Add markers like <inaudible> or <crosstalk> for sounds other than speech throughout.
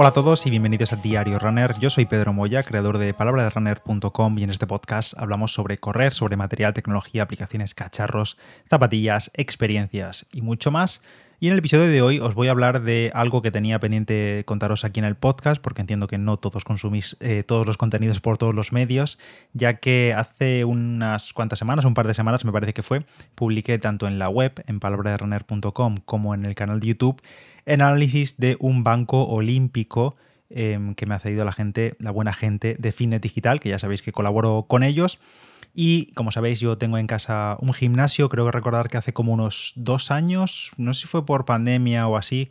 Hola a todos y bienvenidos a Diario Runner. Yo soy Pedro Moya, creador de palabraderunner.com y en este podcast hablamos sobre correr, sobre material, tecnología, aplicaciones, cacharros, zapatillas, experiencias y mucho más. Y en el episodio de hoy os voy a hablar de algo que tenía pendiente contaros aquí en el podcast, porque entiendo que no todos consumís eh, todos los contenidos por todos los medios, ya que hace unas cuantas semanas, un par de semanas me parece que fue, publiqué tanto en la web, en palabraderunner.com, como en el canal de YouTube, el análisis de un banco olímpico em, que me ha cedido la gente, la buena gente de Finet Digital, que ya sabéis que colaboro con ellos. Y como sabéis, yo tengo en casa un gimnasio, creo que recordar que hace como unos dos años, no sé si fue por pandemia o así,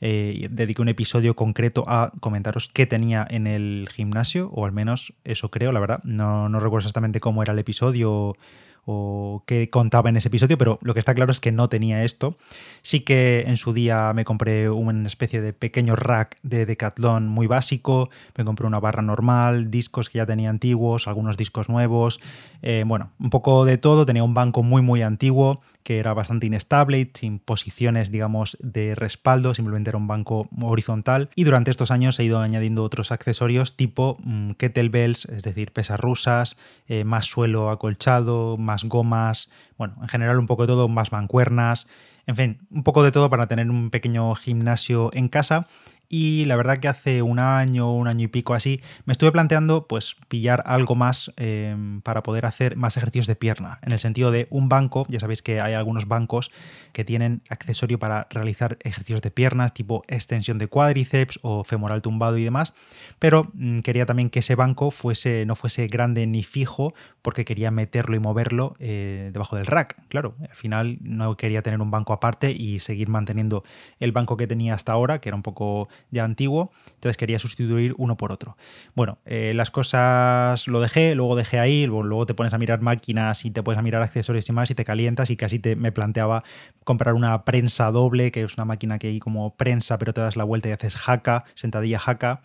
eh, dediqué un episodio concreto a comentaros qué tenía en el gimnasio, o al menos eso creo, la verdad. No, no recuerdo exactamente cómo era el episodio o qué contaba en ese episodio, pero lo que está claro es que no tenía esto. Sí que en su día me compré una especie de pequeño rack de Decathlon muy básico, me compré una barra normal, discos que ya tenía antiguos, algunos discos nuevos, eh, bueno, un poco de todo, tenía un banco muy muy antiguo que era bastante inestable, sin posiciones, digamos, de respaldo, simplemente era un banco horizontal. Y durante estos años he ido añadiendo otros accesorios tipo mm, kettlebells, es decir, pesas rusas, eh, más suelo acolchado, más gomas, bueno, en general un poco de todo, más mancuernas, en fin, un poco de todo para tener un pequeño gimnasio en casa y la verdad que hace un año, un año y pico así, me estuve planteando pues pillar algo más em, para poder hacer más ejercicios de pierna, en el sentido de un banco, ya sabéis que hay algunos bancos que tienen accesorio para realizar ejercicios de piernas, tipo extensión de cuádriceps o femoral tumbado y demás, pero mm, quería también que ese banco fuese, no fuese grande ni fijo, porque quería meterlo y moverlo eh, debajo del rack, claro, al final no quería tener un banco aparte y seguir manteniendo el banco que tenía hasta ahora, que era un poco ya antiguo, entonces quería sustituir uno por otro. Bueno, eh, las cosas lo dejé, luego dejé ahí, luego, te pones a mirar máquinas y te pones a mirar accesorios y más y te calientas y casi te, me planteaba comprar una prensa doble, que es una máquina que hay como prensa pero te das la vuelta y haces jaca, sentadilla jaca.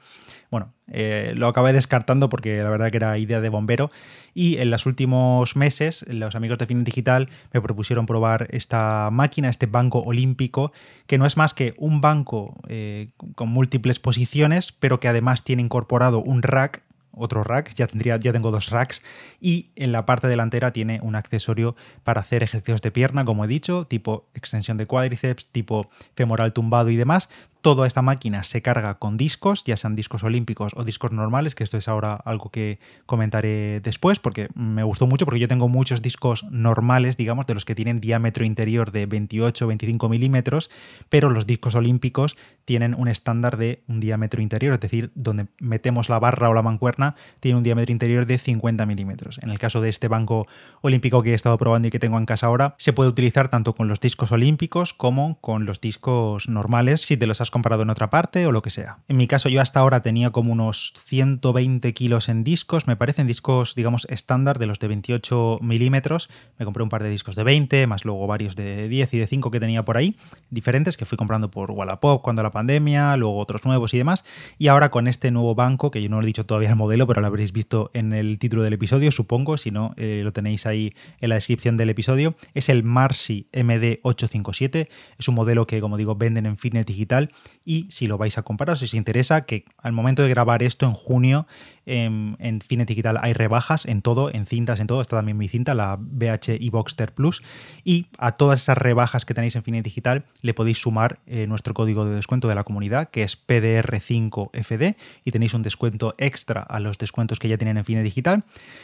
Bueno, eh, lo acabé descartando porque la verdad que era idea de bombero. Y en los últimos meses, los amigos de Fin Digital me propusieron probar esta máquina, este banco olímpico, que no es más que un banco eh, con múltiples posiciones, pero que además tiene incorporado un rack otro rack, ya, tendría, ya tengo dos racks, y en la parte delantera tiene un accesorio para hacer ejercicios de pierna, como he dicho, tipo extensión de cuádriceps, tipo femoral tumbado y demás, Toda esta máquina se carga con discos, ya sean discos olímpicos o discos normales, que esto es ahora algo que comentaré después, porque me gustó mucho, porque yo tengo muchos discos normales, digamos, de los que tienen diámetro interior de 28-25 milímetros, pero los discos olímpicos tienen un estándar de un diámetro interior, es decir, donde metemos la barra o la mancuerna, tiene un diámetro interior de 50 milímetros. En el caso de este banco olímpico que he estado probando y que tengo en casa ahora, se puede utilizar tanto con los discos olímpicos como con los discos normales, si te los has comparado en otra parte o lo que sea. En mi caso yo hasta ahora tenía como unos 120 kilos en discos, me parecen discos digamos estándar de los de 28 milímetros, me compré un par de discos de 20, más luego varios de 10 y de 5 que tenía por ahí, diferentes que fui comprando por Wallapop cuando la pandemia, luego otros nuevos y demás, y ahora con este nuevo banco, que yo no he dicho todavía el modelo, pero lo habréis visto en el título del episodio, supongo, si no eh, lo tenéis ahí en la descripción del episodio, es el Marsi MD857, es un modelo que como digo venden en Fitness Digital y si lo vais a comparar, si os interesa, que al momento de grabar esto en junio en, en Digital hay rebajas en todo, en cintas, en todo. Está también mi cinta, la BH y Boxster Plus. Y a todas esas rebajas que tenéis en Finet Digital le podéis sumar eh, nuestro código de descuento de la comunidad, que es PDR5FD, y tenéis un descuento extra a los descuentos que ya tienen en Finet Digital.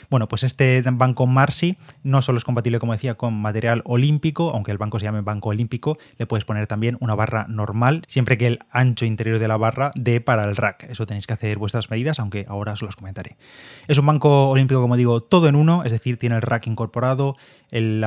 Bueno, pues este banco Marsi no solo es compatible, como decía, con material olímpico, aunque el banco se llame banco olímpico, le puedes poner también una barra normal, siempre que el ancho interior de la barra dé para el rack. Eso tenéis que hacer vuestras medidas, aunque ahora os comentaré. Es un banco olímpico, como digo, todo en uno, es decir, tiene el rack incorporado, el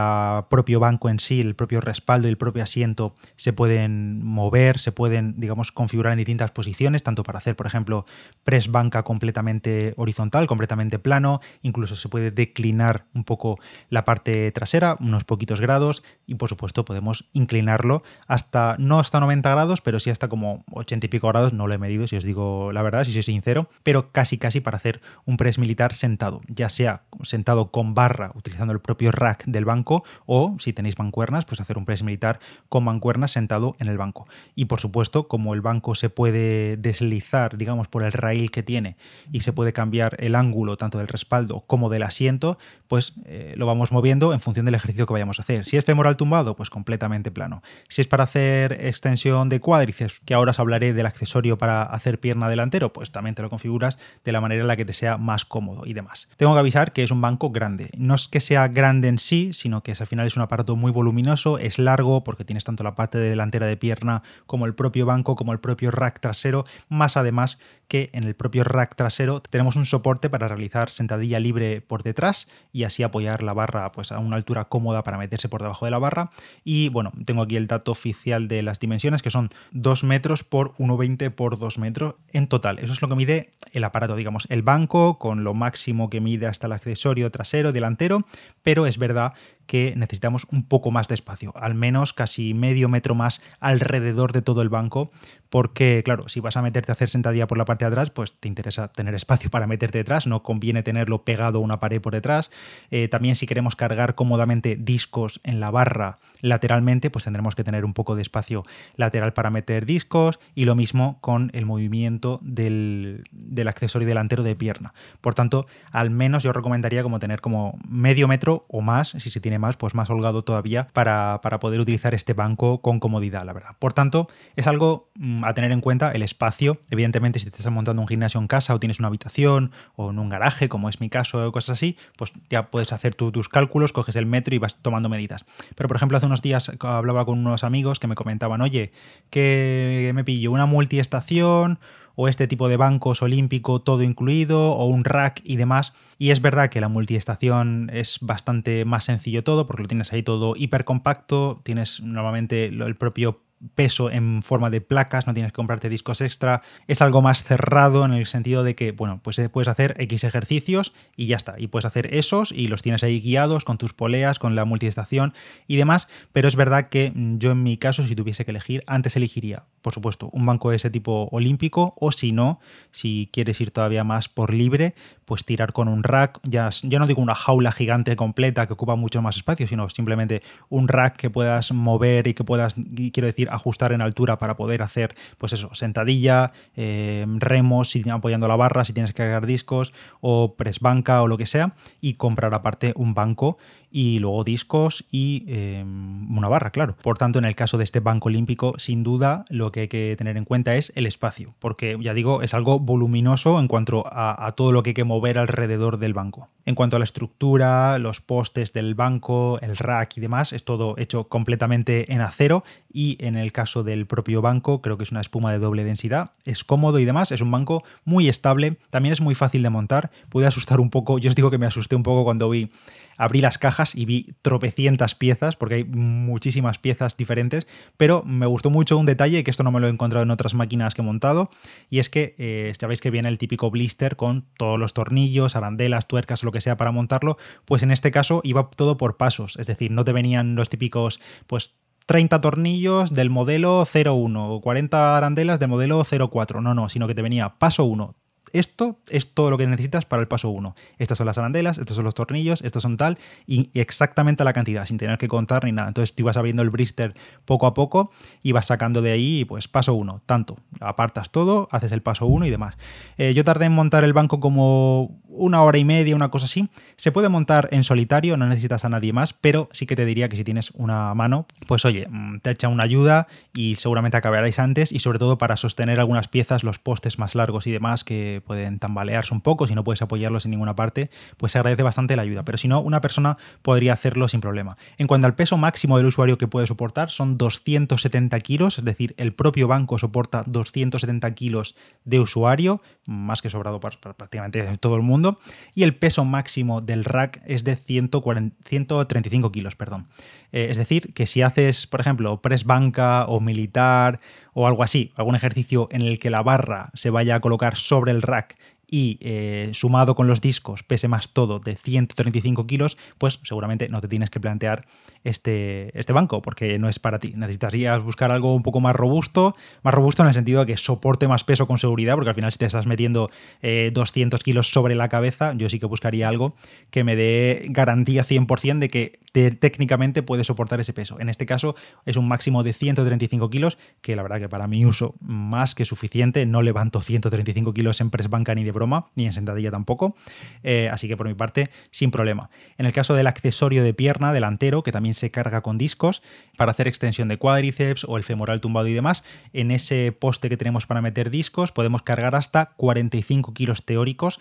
propio banco en sí, el propio respaldo y el propio asiento se pueden mover, se pueden, digamos, configurar en distintas posiciones, tanto para hacer, por ejemplo, press banca completamente horizontal, completamente plano, incluso se puede declinar un poco la parte trasera, unos poquitos grados, y por supuesto podemos inclinarlo hasta, no hasta 90 grados, pero sí hasta como 80 y pico grados, no lo he medido si os digo la verdad, si soy sincero, pero casi casi para hacer un press militar sentado, ya sea sentado con barra utilizando el propio rack del banco o si tenéis mancuernas, pues hacer un press militar con mancuernas sentado en el banco. Y por supuesto, como el banco se puede deslizar, digamos, por el rail que tiene y se puede cambiar el ángulo tanto del respaldo como del asiento, pues eh, lo vamos moviendo en función del ejercicio que vayamos a hacer. Si es femoral tumbado, pues completamente plano. Si es para hacer extensión de cuádriceps, que ahora os hablaré del accesorio para hacer pierna delantero, pues también te lo configuras de la manera en la que te sea más cómodo y demás. Tengo que avisar que es un banco grande. No es que sea grande en sí, sino que al final es un aparato muy voluminoso, es largo porque tienes tanto la parte delantera de pierna como el propio banco, como el propio rack trasero, más además que en el propio rack trasero tenemos un soporte para realizar sentadilla libre por detrás y así apoyar la barra pues, a una altura cómoda para meterse por debajo de la barra. Y bueno, tengo aquí el dato oficial de las dimensiones que son 2 metros por 1,20 por 2 metros en total. Eso es lo que mide el aparato, digamos, el banco con lo máximo que mide hasta el accesorio trasero, delantero, pero es verdad que necesitamos un poco más de espacio, al menos casi medio metro más alrededor de todo el banco, porque claro, si vas a meterte a hacer sentadilla por la parte de atrás, pues te interesa tener espacio para meterte detrás, no conviene tenerlo pegado a una pared por detrás. Eh, también si queremos cargar cómodamente discos en la barra lateralmente, pues tendremos que tener un poco de espacio lateral para meter discos y lo mismo con el movimiento del, del accesorio delantero de pierna. Por tanto, al menos yo recomendaría como tener como medio metro o más, si se tiene más, pues más holgado todavía para, poder utilizar este banco con comodidad, la verdad. Por tanto, es algo mm, a tener en cuenta el espacio. Evidentemente, si te estás montando un gimnasio en casa o tienes una habitación o en un garaje, como es mi caso o cosas así, pues ya puedes hacer tus cálculos, coges el metro y vas tomando medidas. Pero, por ejemplo, hace unos días hablaba con unos amigos que me comentaban, oye, que me pillo una multiestación o este tipo de bancos olímpico todo incluido o un rack y demás. Y es verdad que la multiestación es bastante más sencillo todo porque lo tienes ahí todo hiper compacto, tienes normalmente el propio peso en forma de placas, no tienes que comprarte discos extra, es algo más cerrado en el sentido de que, bueno, pues eh, puedes hacer X ejercicios y ya está, y puedes hacer esos y los tienes ahí guiados con tus poleas, con la multiestación y demás, pero es verdad que mm, yo en mi caso, si tuviese que elegir, antes elegiría, por supuesto, un banco de ese tipo olímpico o si no, si quieres ir todavía más por libre, pues tirar con un rack, ya, yo no digo una jaula gigante completa que ocupa mucho más espacio, sino simplemente un rack que puedas mover y que puedas, quiero decir, ajustar en altura para poder hacer, pues eso, sentadilla, eh, remos, si, apoyando la barra, si tienes que cargar discos, o press banca o lo que sea, y comprar aparte un banco y luego discos y em, una barra, claro. Por tanto, en el caso de este banco olímpico, sin duda lo que hay que tener en cuenta es el espacio, porque ya digo, es algo voluminoso en cuanto a, todo lo que hay que mover alrededor del banco. En cuanto a la estructura, los postes del banco, el rack y demás, es todo hecho completamente en acero y en el caso del propio banco creo que es una espuma de doble densidad, es cómodo y demás, es un banco muy estable, también es muy fácil de montar, puede asustar un poco, yo os digo que me asusté un poco cuando vi abrí las cajas y vi tropecientas piezas, porque hay muchísimas piezas diferentes, pero me gustó mucho un detalle, que esto no me lo he encontrado en otras máquinas que he montado, y es que eh, sabéis que viene el típico blister con todos los tornillos, arandelas, tuercas, lo que sea para montarlo, pues en este caso iba todo por pasos, es decir, no te venían los típicos, pues 30 tornillos del modelo 01 o 40 arandelas del modelo 04. No, no, sino que te venía paso 1, esto es todo lo que necesitas para el paso 1. Estas son las arandelas, estos son los tornillos, estos son tal, y exactamente la cantidad, sin tener que contar ni nada. Entonces tú ibas abriendo el brister poco a poco y vas sacando de ahí, pues paso 1, tanto. Apartas todo, haces el paso 1 y demás. Eh, yo tardé en montar el banco como una hora y media, una cosa así. Se puede montar en solitario, no necesitas a nadie más, pero sí que te diría que si tienes una mano, pues oye, mm, te echa una ayuda y seguramente acabaréis antes y sobre todo para sostener algunas piezas, los postes más largos y demás que pueden tambalearse un poco, si no puedes apoyarlos en ninguna parte, pues se agradece bastante la ayuda. Pero si no, una persona podría hacerlo sin problema. En cuanto al peso máximo del usuario que puede soportar, son 270 kilos, es decir, el propio banco soporta 270 kilos de usuario, más que sobrado para, prácticamente todo el mundo, y el peso máximo del rack es de 135 kilos, perdón. Eh, es decir, que si haces, por ejemplo, press banca o militar o algo así, algún ejercicio en el que la barra se vaya a colocar sobre el rack y eh, sumado con los discos pese más todo de 135 kilos, pues seguramente no te tienes que plantear este, este banco porque no es para ti. Necesitarías buscar algo un poco más robusto, más robusto en el sentido de que soporte más peso con seguridad, porque al final si te estás metiendo 200 eh, kilos sobre la cabeza, yo sí que buscaría algo que me dé garantía 100% de que técnicamente puede soportar ese peso. En este caso es un máximo de 135 kilos, que la verdad que para mi uso más que suficiente, no levanto 135 kilos en press banca ni de broma, ni en sentadilla tampoco. Eh, así que por mi parte, sin problema. En el caso del accesorio de pierna delantero, que también se carga con discos, para hacer extensión de cuádriceps o el femoral tumbado y demás, en ese poste que tenemos para meter discos podemos cargar hasta 45 kilos teóricos.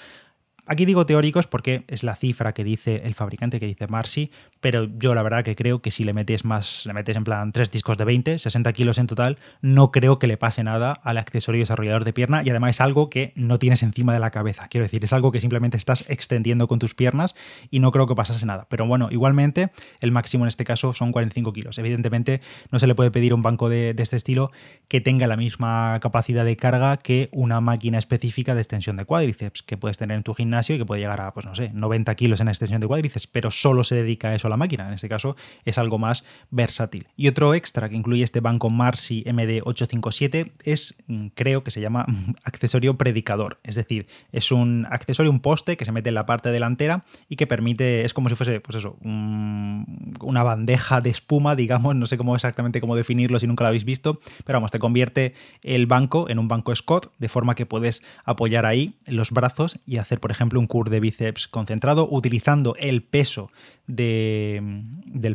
Aquí digo teóricos porque es la cifra que dice el fabricante, que dice Marcy, pero yo la verdad que creo que si le metes más, le metes en plan tres discos de 20, 60 kilos en total, no creo que le pase nada al accesorio desarrollador de pierna y además es algo que no tienes encima de la cabeza. Quiero decir, es algo que simplemente estás extendiendo con tus piernas y no creo que pasase nada. Pero bueno, igualmente el máximo en este caso son 45 kilos. Evidentemente no se le puede pedir un banco de, de este estilo que tenga la misma capacidad de carga que una máquina específica de extensión de cuádriceps que puedes tener en tu gimnasio y que puede llegar a, pues no sé, 90 kilos en extensión de cuádriceps, pero solo se dedica a eso a la máquina. En este caso es algo más versátil. Y otro extra que incluye este banco Marcy MD857 es, mm, creo que se llama <laughs> accesorio predicador. Es decir, es un accesorio, un poste que se mete en la parte delantera y que permite, es como si fuese, pues eso, una bandeja de espuma, digamos, no sé cómo exactamente cómo definirlo si nunca lo habéis visto, pero vamos, te convierte el banco en un banco Scott, de forma que puedes apoyar ahí los brazos y hacer, por ejemplo, un curl de bíceps concentrado utilizando el peso de,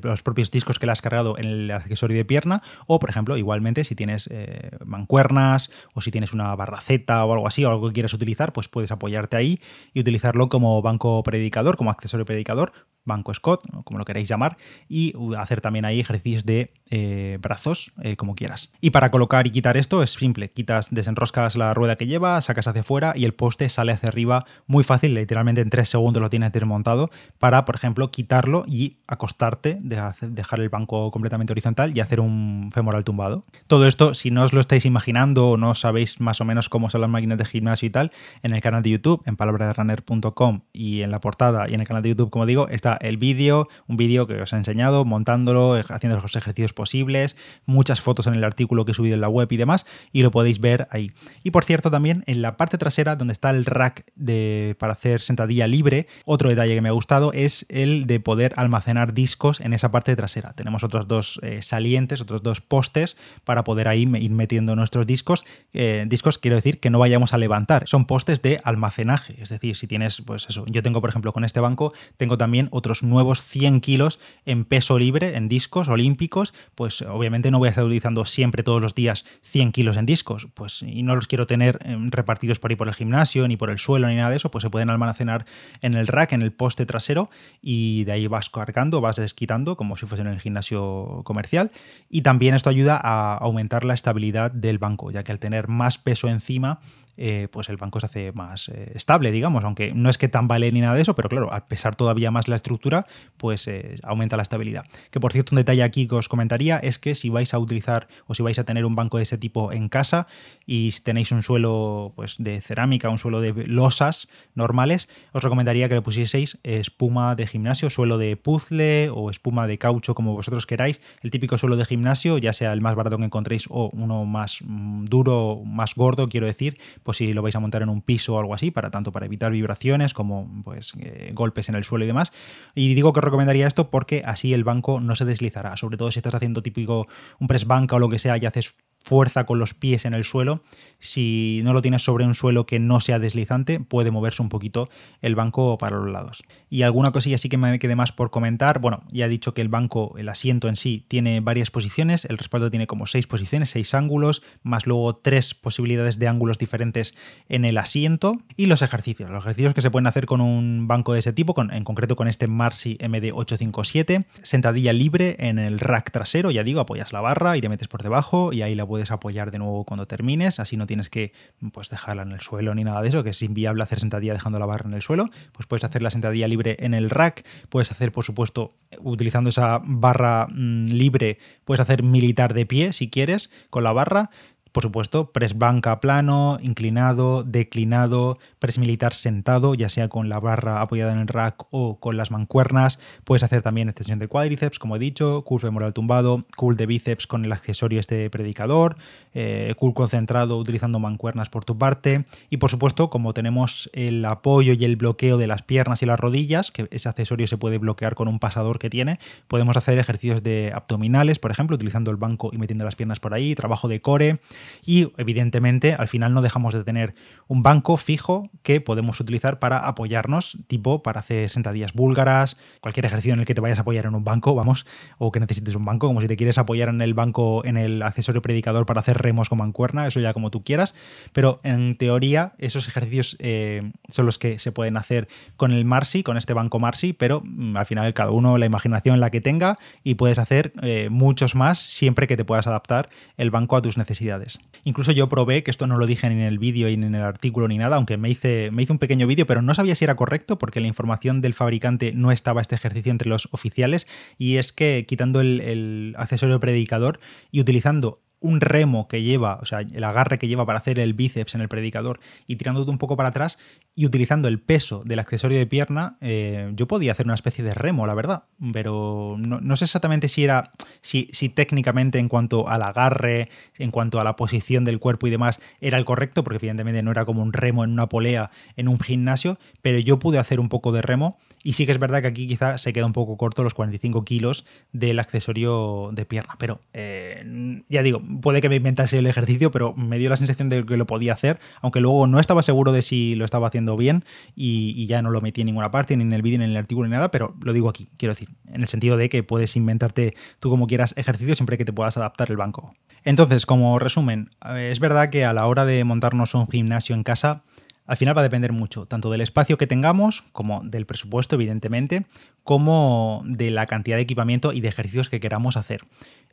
los propios discos que le has cargado en el accesorio de pierna o, por ejemplo, igualmente si tienes eh, mancuernas o si tienes una barraceta o algo así o algo que quieras utilizar, pues puedes apoyarte ahí y utilizarlo como banco predicador, como accesorio predicador, banco Scott, como lo queráis llamar, y hacer también ahí ejercicios de eh, brazos, eh, como quieras. Y para colocar y quitar esto es simple, quitas, desenroscas la rueda que lleva, sacas hacia afuera y el poste sale hacia arriba muy fácil, literalmente en tres segundos lo tienes desmontado, para, por ejemplo, quitarlo y acostarte, dejar el banco completamente horizontal y hacer un femoral tumbado. Todo esto, si no os lo estáis imaginando o no sabéis más o menos cómo son las máquinas de gimnasio y tal, en el canal de YouTube, en palabraderunner.com y en la portada y en el canal de YouTube, como digo, está el vídeo, un vídeo que os he enseñado, montándolo, haciendo los ejercicios posibles, muchas fotos en el artículo que he subido en la web y demás, y lo podéis ver ahí. Y por cierto, también en la parte trasera, donde está el rack de, para hacer sentadilla libre, otro detalle que me ha gustado es el de poder almacenar discos en esa parte trasera. Tenemos otros dos eh, salientes, otros dos postes para poder ahí ir metiendo nuestros discos. Eh, discos quiero decir que no vayamos a levantar, son postes de almacenaje, es decir, si tienes, pues eso, yo tengo por ejemplo con este banco, tengo también otros nuevos 100 kilos en peso libre, en discos olímpicos, pues obviamente no voy a estar utilizando siempre todos los días 100 kilos en discos, pues y no los quiero tener em, repartidos por ahí por el gimnasio, ni por el suelo, ni nada de eso, pues se pueden almacenar en el rack, en el poste trasero, y de ahí vas cargando, vas desquitando, como si fuese en el gimnasio comercial, y también esto ayuda a aumentar la estabilidad del banco, ya que al tener más peso encima, eh, pues el banco se hace más eh, estable, digamos, aunque no es que tan vale ni nada de eso, pero claro, al pesar todavía más la estructura, pues eh, aumenta la estabilidad. Que por cierto, un detalle aquí que os comentaría es que si vais a utilizar o si vais a tener un banco de ese tipo en casa y tenéis un suelo pues, de cerámica, un suelo de losas normales, os recomendaría que le pusieseis espuma de gimnasio, suelo de puzzle o espuma de caucho, como vosotros queráis. El típico suelo de gimnasio, ya sea el más barato que encontréis o uno más mm, duro, más gordo, quiero decir, pues si lo vais a montar en un piso o algo así, para tanto para evitar vibraciones como pues, eh, golpes en el suelo y demás. Y digo que os recomendaría esto porque así el banco no se deslizará, sobre todo si estás haciendo típico un press banca o lo que sea y haces fuerza con los pies en el suelo. Si no lo tienes sobre un suelo que no sea deslizante, puede moverse un poquito el banco para los lados. Y alguna cosilla sí que me quede más por comentar. Bueno, ya he dicho que el banco, el asiento en sí, tiene varias posiciones. El respaldo tiene como seis posiciones, seis ángulos, más luego tres posibilidades de ángulos diferentes en el asiento. Y los ejercicios. Los ejercicios que se pueden hacer con un banco de ese tipo, en concreto con este Marcy MD857. Sentadilla libre en el rack trasero, ya digo, apoyas la barra y te metes por debajo y ahí la puedes apoyar de nuevo cuando termines, así no tienes que pues, dejarla en el suelo ni nada de eso, que es inviable hacer sentadilla dejando la barra en el suelo, pues puedes hacer la sentadilla libre en el rack, puedes hacer, por supuesto, utilizando esa barra mm, libre, puedes hacer militar de pie si quieres con la barra, Por supuesto, press banca plano, inclinado, declinado, press militar sentado, ya sea con la barra apoyada en el rack o con las mancuernas. Puedes hacer también extensión de cuádriceps, como he dicho, curl femoral tumbado, curl de bíceps con el accesorio este predicador, eh, curl concentrado utilizando mancuernas por tu parte. Y por supuesto, como tenemos el apoyo y el bloqueo de las piernas y las rodillas, que ese accesorio se puede bloquear con un pasador que tiene, podemos hacer ejercicios de abdominales, por ejemplo, utilizando el banco y metiendo las piernas por ahí, trabajo de core y evidentemente al final no dejamos de tener un banco fijo que podemos utilizar para apoyarnos, tipo para hacer sentadillas búlgaras, cualquier ejercicio en el que te vayas a apoyar en un banco, vamos, o que necesites un banco, como si te quieres apoyar en el banco, en el accesorio predicador para hacer remos con mancuerna, eso ya como tú quieras, pero en teoría esos ejercicios eh, son los que se pueden hacer con el Marsi, con este banco Marsi, pero mm, al final cada uno la imaginación la que tenga y puedes hacer eh, muchos más siempre que te puedas adaptar el banco a tus necesidades. Incluso yo probé, que esto no lo dije ni en el vídeo ni en el artículo ni nada, aunque me hice, un pequeño vídeo, pero no sabía si era correcto porque la información del fabricante no estaba este ejercicio entre los oficiales. Y es que quitando el accesorio predicador y utilizando un remo que lleva, o sea, el agarre que lleva para hacer el bíceps en el predicador y tirándote un poco para atrás y utilizando el peso del accesorio de pierna, eh, yo podía hacer una especie de remo, la verdad, pero no, sé exactamente si era, si, si, técnicamente en cuanto al agarre, en cuanto a la posición del cuerpo y demás, era el correcto, porque evidentemente no era como un remo en una polea en un gimnasio, pero yo pude hacer un poco de remo. Y sí que es verdad que aquí quizá se queda un poco corto los 45 kilos del accesorio de pierna, pero eh, ya digo, puede que me inventase el ejercicio, pero me dio la sensación de que lo podía hacer, aunque luego no estaba seguro de si lo estaba haciendo bien y, ya no lo metí en ninguna parte, ni en el vídeo, ni en el artículo, ni nada, pero lo digo aquí, quiero decir, en el sentido de que puedes inventarte tú como quieras ejercicio siempre que te puedas adaptar el banco. Entonces, como resumen, es verdad que a la hora de montarnos un gimnasio en casa, al final va a depender mucho, tanto del espacio que tengamos, como del presupuesto, evidentemente, como de la cantidad de equipamiento y de ejercicios que queramos hacer.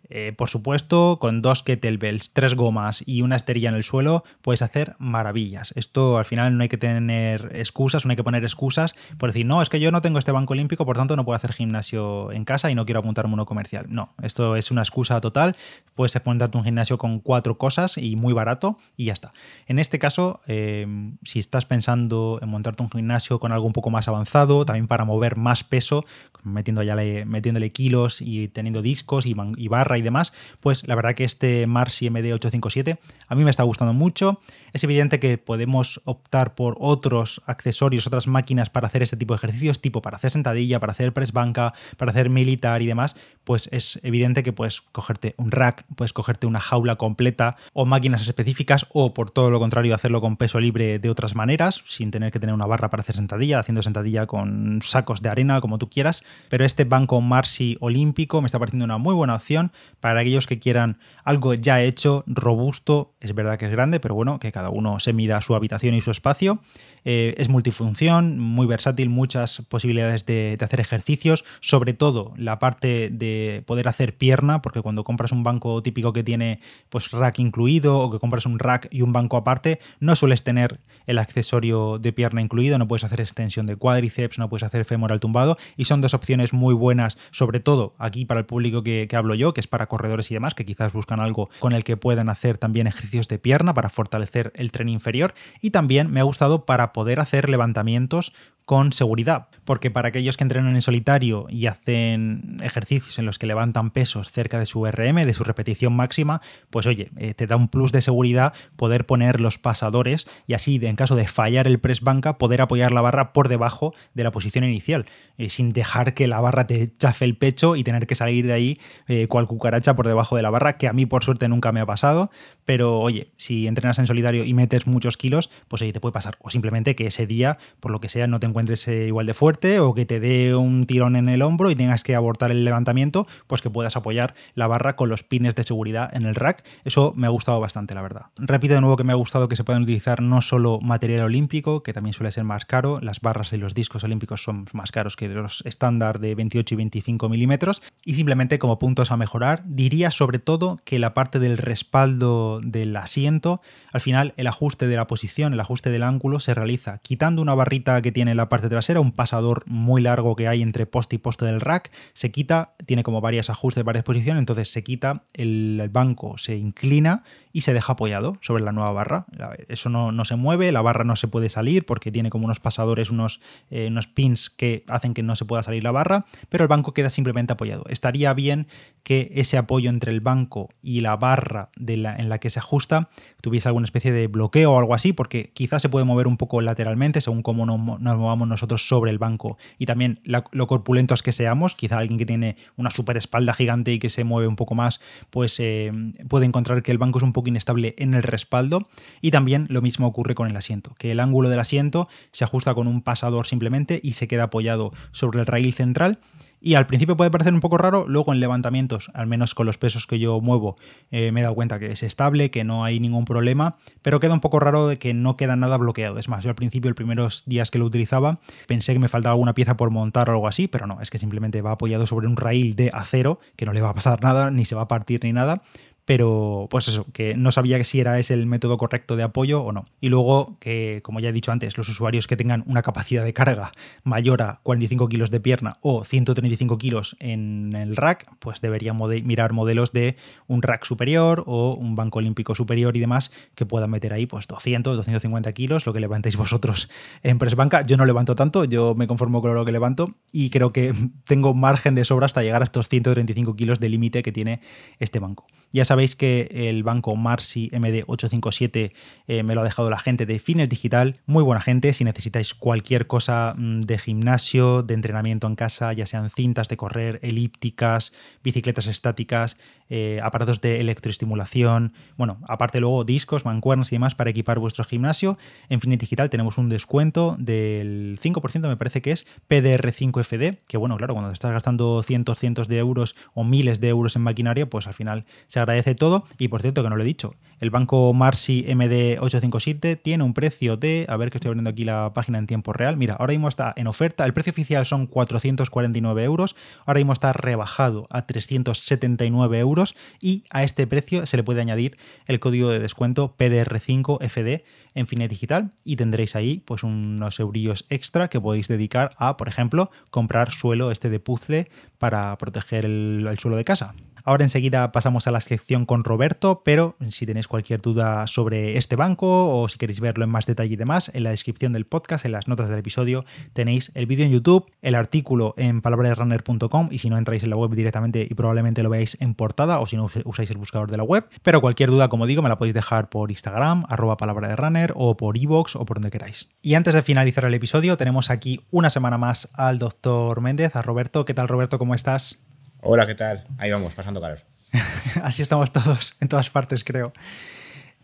Eh, por supuesto, con dos kettlebells, tres gomas y una esterilla en el suelo, puedes hacer maravillas. Esto al final no hay que tener excusas, no hay que poner excusas por decir, no, es que yo no tengo este banco olímpico, por tanto no puedo hacer gimnasio en casa y no quiero apuntarme uno comercial. No, esto es una excusa total. Puedes apuntarte un gimnasio con cuatro cosas y muy barato y ya está. En este caso, eh, si estás pensando en montarte un gimnasio con algo un poco más avanzado, también para mover más peso, metiendo ya metiéndole kilos y teniendo discos y, y y demás, pues la verdad que este Marsi MD857 a mí me está gustando mucho. Es evidente que podemos optar por otros accesorios, otras máquinas para hacer este tipo de ejercicios, tipo para hacer sentadilla, para hacer press banca, para hacer militar y demás, pues es evidente que puedes cogerte un rack, puedes cogerte una jaula completa o máquinas específicas o por todo lo contrario hacerlo con peso libre de otras maneras, sin tener que tener una barra para hacer sentadilla, haciendo sentadilla con sacos de arena como tú quieras, pero este banco Marsi olímpico me está pareciendo una muy buena opción para aquellos que quieran algo ya hecho, robusto, es verdad que es grande, pero bueno, que cada uno se mida su habitación y su espacio. Eh, es multifunción, muy versátil, muchas posibilidades de, hacer ejercicios, sobre todo la parte de poder hacer pierna, porque cuando compras un banco típico que tiene pues rack incluido o que compras un rack y un banco aparte, no sueles tener el accesorio de pierna incluido, no puedes hacer extensión de cuádriceps, no puedes hacer femoral tumbado y son dos opciones muy buenas, sobre todo aquí para el público que, que hablo yo, que es para corredores y demás, que quizás buscan algo con el que puedan hacer también ejercicios de pierna para fortalecer el tren inferior y también me ha gustado para poder hacer levantamientos con seguridad, porque para aquellos que entrenan en solitario y hacen ejercicios en los que levantan pesos cerca de su RM, de su repetición máxima, pues oye, eh, te da un plus de seguridad poder poner los pasadores y así, en caso de fallar el press banca, poder apoyar la barra por debajo de la posición inicial, eh, sin dejar que la barra te chafe el pecho y tener que salir de ahí eh, cual cucaracha por debajo de la barra, que a mí por suerte nunca me ha pasado, pero oye, si entrenas en solitario y metes muchos kilos, pues ahí te puede pasar, o simplemente que ese día, por lo que sea, no te encuentres eh, igual de fuerte o que te dé un tirón en el hombro y tengas que abortar el levantamiento, pues que puedas apoyar la barra con los pines de seguridad en el rack. Eso me ha gustado bastante, la verdad. Repito de nuevo que me ha gustado que se puedan utilizar no solo material olímpico, que también suele ser más caro, las barras y los discos olímpicos son más caros que los estándar de 28 y 25 milímetros, y simplemente como puntos a mejorar, diría sobre todo que la parte del respaldo del asiento, al final el ajuste de la posición, el ajuste del ángulo se realiza quitando una barrita que tiene la la parte trasera, un pasador muy largo que hay entre poste y poste del rack, se quita, tiene como varias ajustes, varias posiciones, entonces se quita, el banco se inclina y se deja apoyado sobre la nueva barra. Eso no, se mueve, la barra no se puede salir porque tiene como unos pasadores, unos, eh, unos pins que hacen que no se pueda salir la barra, pero el banco queda simplemente apoyado. Estaría bien que ese apoyo entre el banco y la barra de la, en la que se ajusta tuviese alguna especie de bloqueo o algo así, porque quizás se puede mover un poco lateralmente según cómo nos, movamos nosotros sobre el banco y también lo corpulentos que seamos. Quizá alguien que tiene una super espalda gigante y que se mueve un poco más, pues eh, puede encontrar que el banco es un poco inestable en el respaldo y también lo mismo ocurre con el asiento, que el ángulo del asiento se ajusta con un pasador simplemente y se queda apoyado sobre el raíl central y al principio puede parecer un poco raro, luego en levantamientos, al menos con los pesos que yo muevo, eh, me he dado cuenta que es estable, que no hay ningún problema, pero queda un poco raro de que no queda nada bloqueado. Es más, yo al principio, los primeros días que lo utilizaba, pensé que me faltaba alguna pieza por montar o algo así, pero no, es que simplemente va apoyado sobre un raíl de acero, que no le va a pasar nada, ni se va a partir ni nada, pero pues eso, que no sabía si era ese el método correcto de apoyo o no. Y luego que, como ya he dicho antes, los usuarios que tengan una capacidad de carga mayor a 45 kilos de pierna o 135 kilos en el rack, pues deberían mirar modelos de un rack superior o un banco olímpico superior y demás que puedan meter ahí pues 200, 250 kilos, lo que levantéis <laughs> vosotros en press banca. Yo no levanto tanto, yo me conformo con lo que levanto y creo que <laughs> tengo margen de sobra hasta llegar a estos 135 kilos de límite que tiene este banco. Ya sabéis que el banco Marcy MD857 eh, me lo ha dejado la gente de Fines Digital, muy buena gente. Si necesitáis cualquier cosa mm, de gimnasio, de entrenamiento en casa, ya sean cintas de correr, elípticas, bicicletas estáticas, eh, aparatos de electroestimulación, bueno, aparte luego discos, mancuernas y demás para equipar vuestro gimnasio. En Fines Digital tenemos un descuento del 5%, me parece que es PDR5FD, que bueno, claro, cuando te estás gastando cientos, cientos de euros o miles de euros en maquinaria, pues al final se agradece todo. Y por cierto, que no lo he dicho, el banco Marcy MD857 tiene un precio de, a ver que estoy abriendo aquí la página en tiempo real, mira, ahora mismo está en oferta, el precio oficial son 449 euros, ahora mismo está rebajado a 379 euros y a este precio se le puede añadir el código de descuento PDR5FD en Finet Digital y tendréis ahí pues unos eurillos extra que podéis dedicar a, por ejemplo, comprar suelo este de puzzle para proteger el suelo de casa. Ahora enseguida pasamos a la sección con Roberto, pero si tenéis cualquier duda sobre este banco o si queréis verlo en más detalle y demás, en la descripción del podcast, en las notas del episodio, tenéis el vídeo en YouTube, el artículo en palabrasrunner.com y si no entráis en la web directamente y probablemente lo veáis en portada o si no usáis el buscador de la web. Pero cualquier duda, como digo, me la podéis dejar por Instagram, arroba palabra de runner o por iVoox o por donde queráis. Y antes de finalizar el episodio, tenemos aquí una semana más al doctor Méndez, a Roberto. ¿Qué tal Roberto? ¿Cómo estás? Hola, ¿qué tal? Ahí vamos, pasando calor. <laughs> Así estamos todos, en todas partes, creo.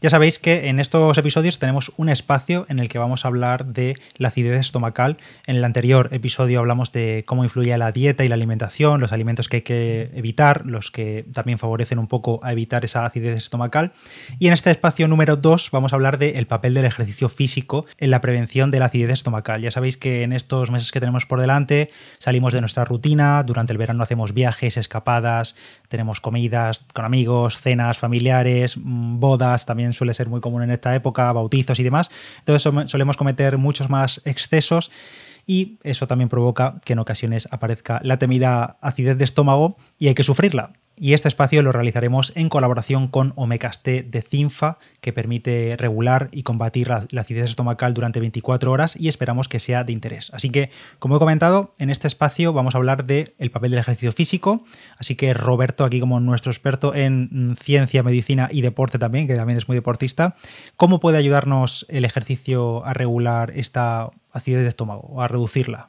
Ya sabéis que en estos episodios tenemos un espacio en el que vamos a hablar de la acidez estomacal. En el anterior episodio hablamos de cómo influye la dieta y la alimentación, los alimentos que hay que evitar, los que también favorecen un poco a evitar esa acidez estomacal. Y en este espacio número 2 vamos a hablar del papel del ejercicio físico en la prevención de la acidez estomacal. Ya sabéis que en estos meses que tenemos por delante salimos de nuestra rutina, durante el verano hacemos viajes, escapadas, tenemos comidas con amigos, cenas familiares, mm, bodas, también suele ser muy común en esta época, bautizos y demás. Entonces solemos cometer muchos más excesos y eso también provoca que en ocasiones aparezca la temida acidez de estómago y hay que sufrirla y este espacio lo realizaremos en colaboración con Omecasté de Cinfa, que permite regular y combatir la, acidez estomacal durante 24 horas y esperamos que sea de interés. Así que, como he comentado, en este espacio vamos a hablar del el papel del ejercicio físico, así que Roberto, aquí como nuestro experto en ciencia, medicina y deporte también, que también es muy deportista, ¿cómo puede ayudarnos el ejercicio a regular esta acidez de estómago o a reducirla?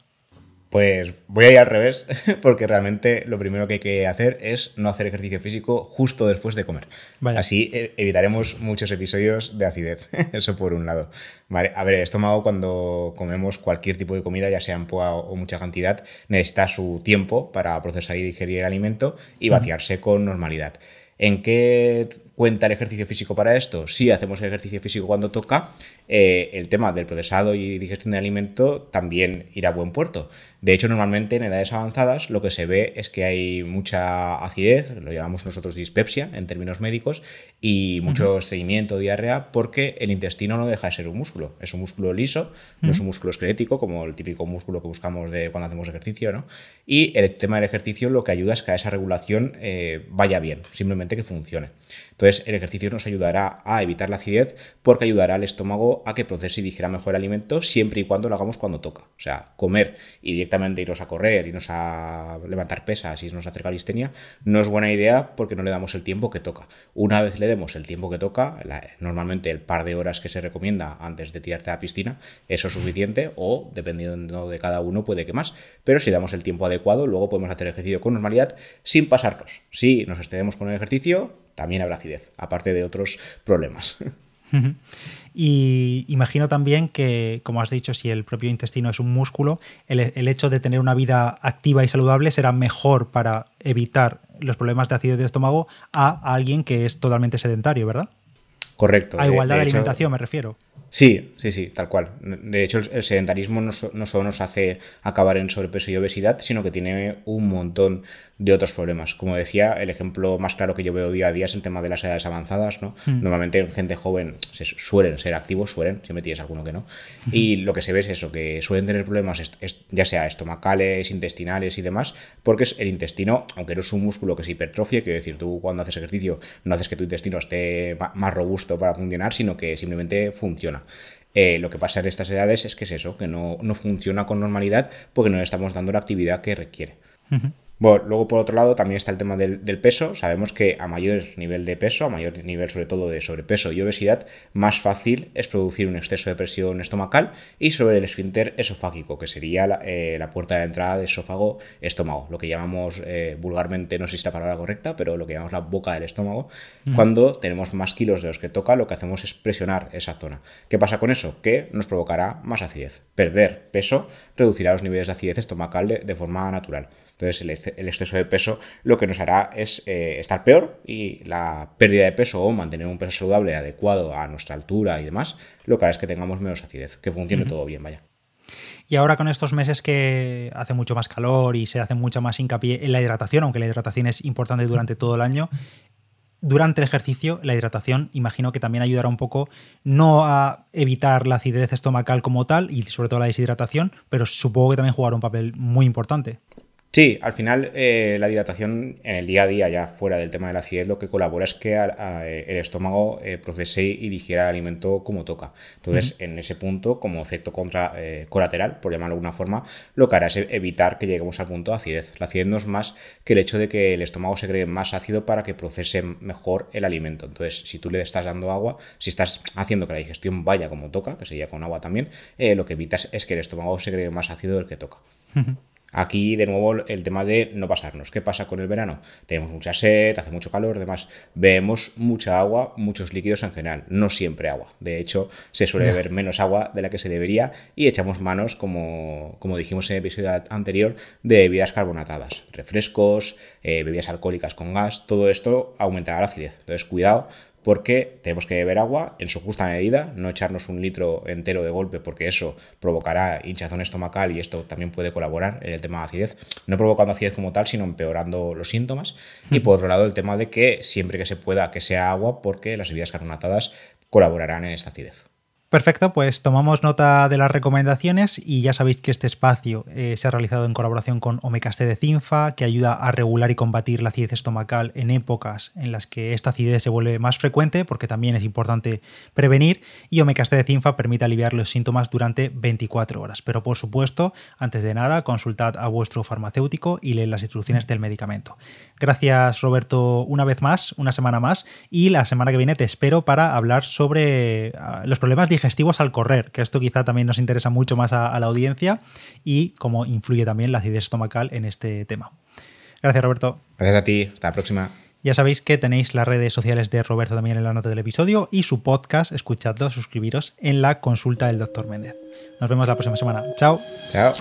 Pues voy a ir al revés, <laughs> porque realmente lo primero que hay que hacer es no hacer ejercicio físico justo después de comer. Así eh, evitaremos muchos episodios de acidez. <laughs> Eso por un lado. A ver, el estómago cuando comemos cualquier tipo de comida, ya sea en poa o mucha cantidad, necesita su tiempo para procesar y digerir el alimento y vaciarse con normalidad. ¿En qué ¿Cuenta el ejercicio físico para esto? Sí, hacemos el ejercicio físico cuando toca. Eh, el tema del procesado y digestión de alimento también irá a buen puerto. De hecho, normalmente en edades avanzadas lo que se ve es que hay mucha acidez, lo llamamos nosotros dispepsia en términos médicos, y mucho seguimiento, diarrea, porque el intestino no deja de ser un músculo. Es un músculo liso, no es un músculo esquelético, como el típico músculo que buscamos de cuando hacemos ejercicio, ¿no? Y el tema del ejercicio lo que ayuda es que a esa regulación eh, vaya bien, simplemente que funcione. Entonces, el ejercicio nos ayudará a evitar la acidez porque ayudará al estómago a que procese y digiera mejor el alimento siempre y cuando lo hagamos cuando toca. O sea, comer y directamente irnos a correr, irnos a levantar pesas, irnos a hacer calistenia, no es buena idea porque no le damos el tiempo que toca. Una vez le demos el tiempo que toca, normalmente el par de horas que se recomienda antes de tirarte a la piscina, eso es suficiente o, dependiendo de cada uno, puede que más. Pero si damos el tiempo adecuado, luego podemos hacer ejercicio con normalidad sin pasarnos. Si nos excedemos con el ejercicio, también habrá acidez, aparte de otros problemas. Y imagino también que, como has dicho, si el propio intestino es un músculo, el, hecho de tener una vida activa y saludable será mejor para evitar los problemas de acidez de estómago a alguien que es totalmente sedentario, ¿verdad? Correcto. A igualdad de, alimentación me refiero. Sí, sí, sí, tal cual. De hecho, el sedentarismo no, no, solo nos hace acabar en sobrepeso y obesidad, sino que tiene un montón de otros problemas. Como decía, el ejemplo más claro que yo veo día a día es el tema de las edades avanzadas. ¿no? Hmm. Normalmente gente joven se suelen ser activos, suelen, siempre tienes alguno que no. Y lo que se ve es eso, que suelen tener problemas ya sea estomacales, intestinales y demás, porque es el intestino, aunque no es un músculo que se hipertrofie, quiero decir, tú cuando haces ejercicio no haces que tu intestino esté más robusto para funcionar, sino que simplemente funciona. Eh, lo que pasa en estas edades es que es eso, que no, no funciona con normalidad porque no le estamos dando la actividad que requiere. Bueno, luego por otro lado también está el tema del, peso. Sabemos que a mayor nivel de peso, a mayor nivel sobre todo de sobrepeso y obesidad, más fácil es producir un exceso de presión estomacal y sobre el esfínter esofágico, que sería la, eh, puerta de entrada de esófago-estómago, lo que llamamos eh, vulgarmente, no sé si es la palabra correcta, pero lo que llamamos la boca del estómago. Cuando tenemos más kilos de los que toca, lo que hacemos es presionar esa zona. ¿Qué pasa con eso? Que nos provocará más acidez. Perder peso reducirá los niveles de acidez estomacal de forma natural. Entonces el, exceso de peso lo que nos hará es eh, estar peor y la pérdida de peso o mantener un peso saludable adecuado a nuestra altura y demás, lo que hará es que tengamos menos acidez, que funcione todo bien, vaya. Y ahora con estos meses que hace mucho más calor y se hace mucho más hincapié en la hidratación, aunque la hidratación es importante durante todo el año, durante el ejercicio, la hidratación imagino que también ayudará un poco, no a evitar la acidez estomacal como tal y sobre todo la deshidratación, pero supongo que también jugará un papel muy importante. Sí, al final eh, la dilatación en el día a día, ya fuera del tema de la acidez, lo que colabora es que el estómago eh, procese y digiera el alimento como toca. Entonces, en ese punto, como efecto contra, eh, colateral, por llamarlo de alguna forma, lo que hará es evitar que lleguemos al punto de acidez. La acidez no es más que el hecho de que el estómago se cree más ácido para que procese mejor el alimento. Entonces, si tú le estás dando agua, si estás haciendo que la digestión vaya como toca, que sería con agua también, lo que evitas es que el estómago se cree más ácido del que toca. Aquí, de nuevo, el tema de no pasarnos. ¿Qué pasa con el verano? Tenemos mucha sed, hace mucho calor, además, vemos mucha agua, muchos líquidos en general, no siempre agua. De hecho, se suele beber menos agua de la que se debería y echamos manos, como, como dijimos en el episodio anterior, de bebidas carbonatadas, refrescos, eh, bebidas alcohólicas con gas, todo esto aumentará la acidez. Entonces, cuidado porque tenemos que beber agua en su justa medida, no echarnos un litro entero de golpe porque eso provocará hinchazón estomacal y esto también puede colaborar en el tema de acidez, no provocando acidez como tal, sino empeorando los síntomas. Y por otro lado, el tema de que siempre que se pueda que sea agua porque las bebidas carbonatadas colaborarán en esta acidez. Perfecto, pues tomamos nota de las recomendaciones y ya sabéis que este espacio eh, se ha realizado en colaboración con Omecaste de Cinfa, que ayuda a regular y combatir la acidez estomacal en épocas en las que esta acidez se vuelve más frecuente, porque también es importante prevenir, y Omecaste de Cinfa permite aliviar los síntomas durante 24 horas. Pero por supuesto, antes de nada, consultad a vuestro farmacéutico y leed las instrucciones del medicamento. Gracias Roberto una vez más, una semana más, y la semana que viene te espero para hablar sobre ah, los problemas digestivos digestivos al correr, que esto quizá también nos interesa mucho más a, la audiencia y cómo influye también la acidez estomacal en este tema. Gracias, Roberto. Gracias a ti. Hasta la próxima. Ya sabéis que tenéis las redes sociales de Roberto también en la nota del episodio y su podcast, escuchadlo, suscribiros en la consulta del doctor Méndez. Nos vemos la próxima semana. Chao. Chao.